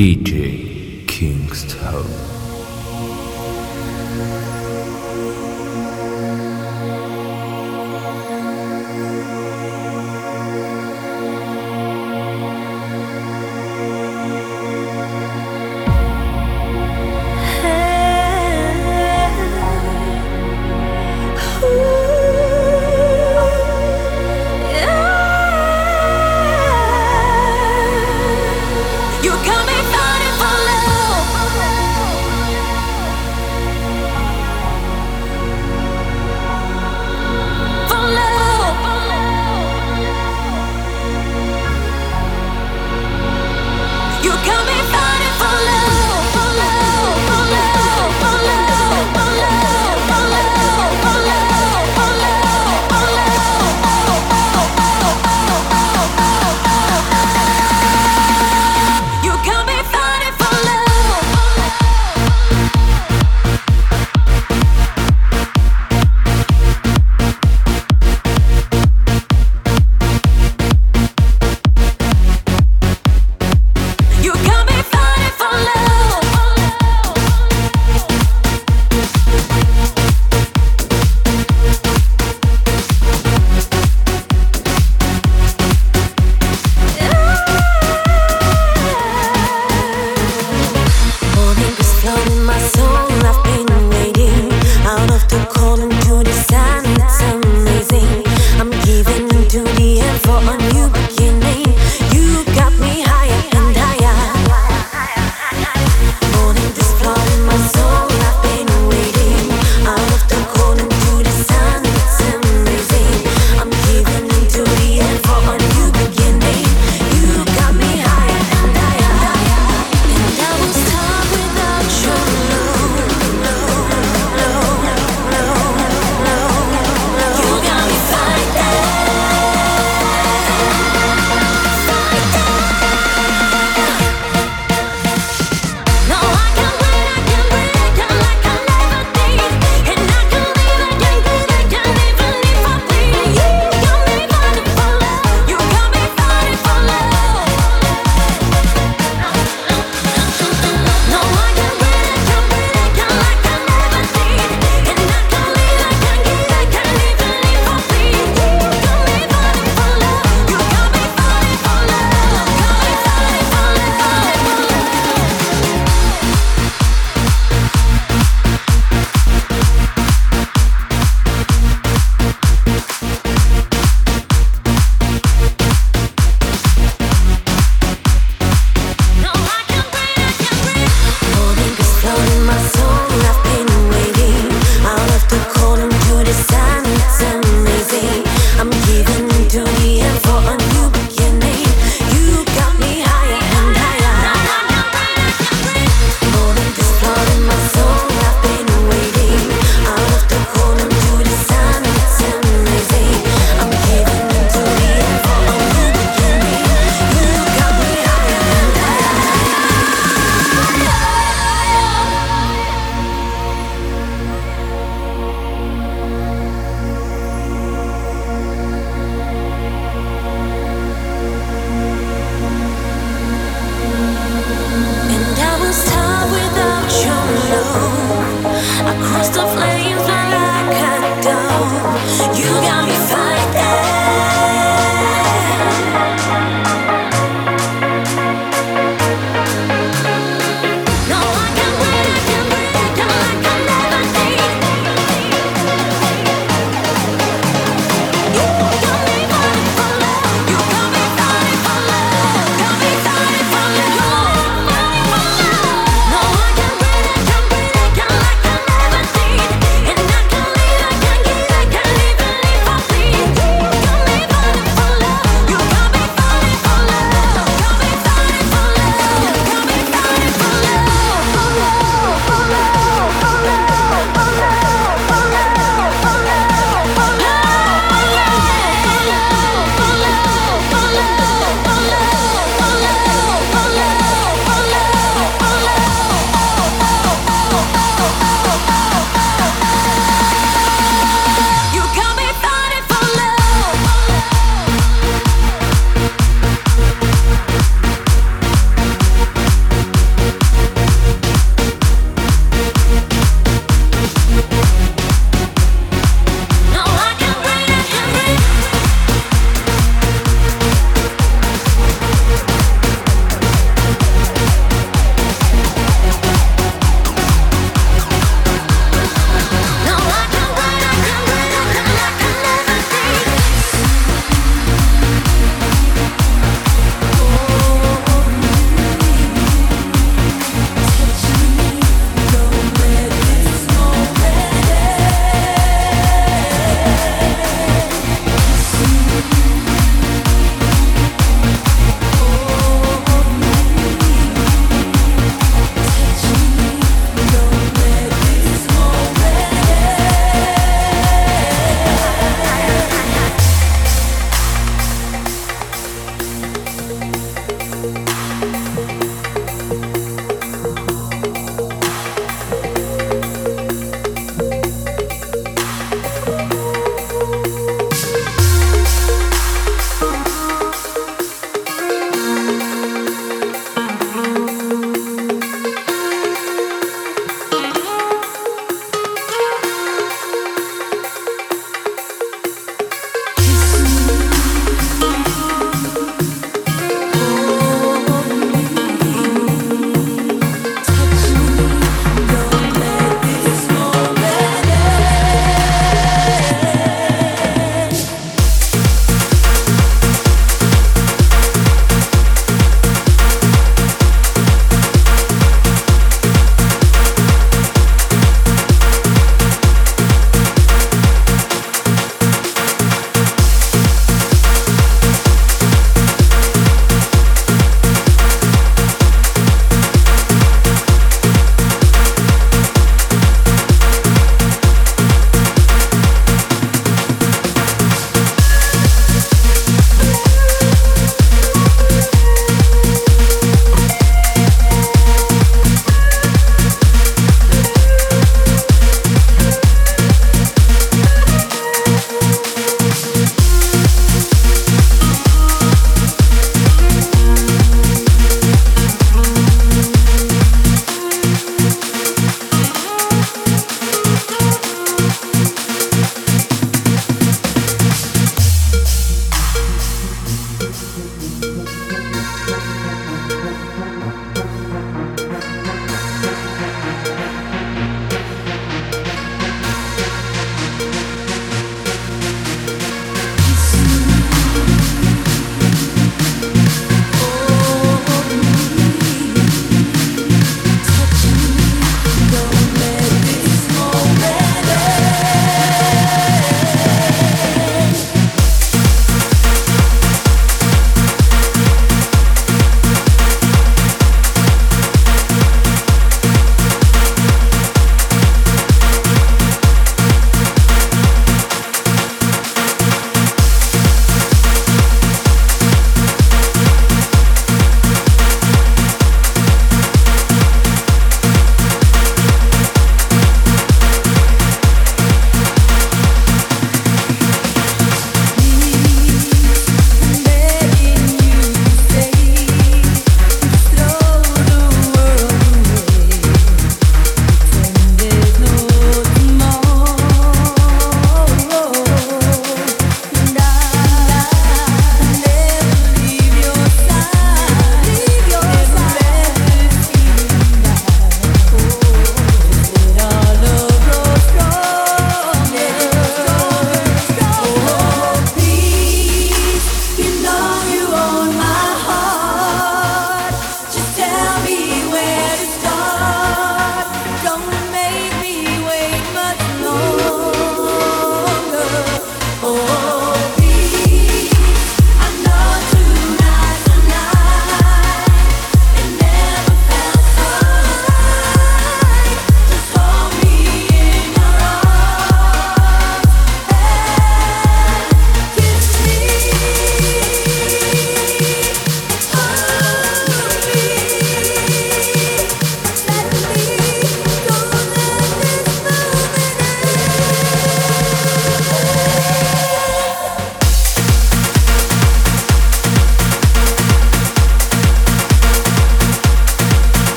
DJ Kingston.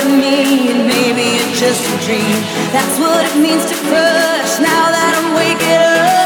and maybe it's just a dream. That's what it means to crush now that I'm waking up.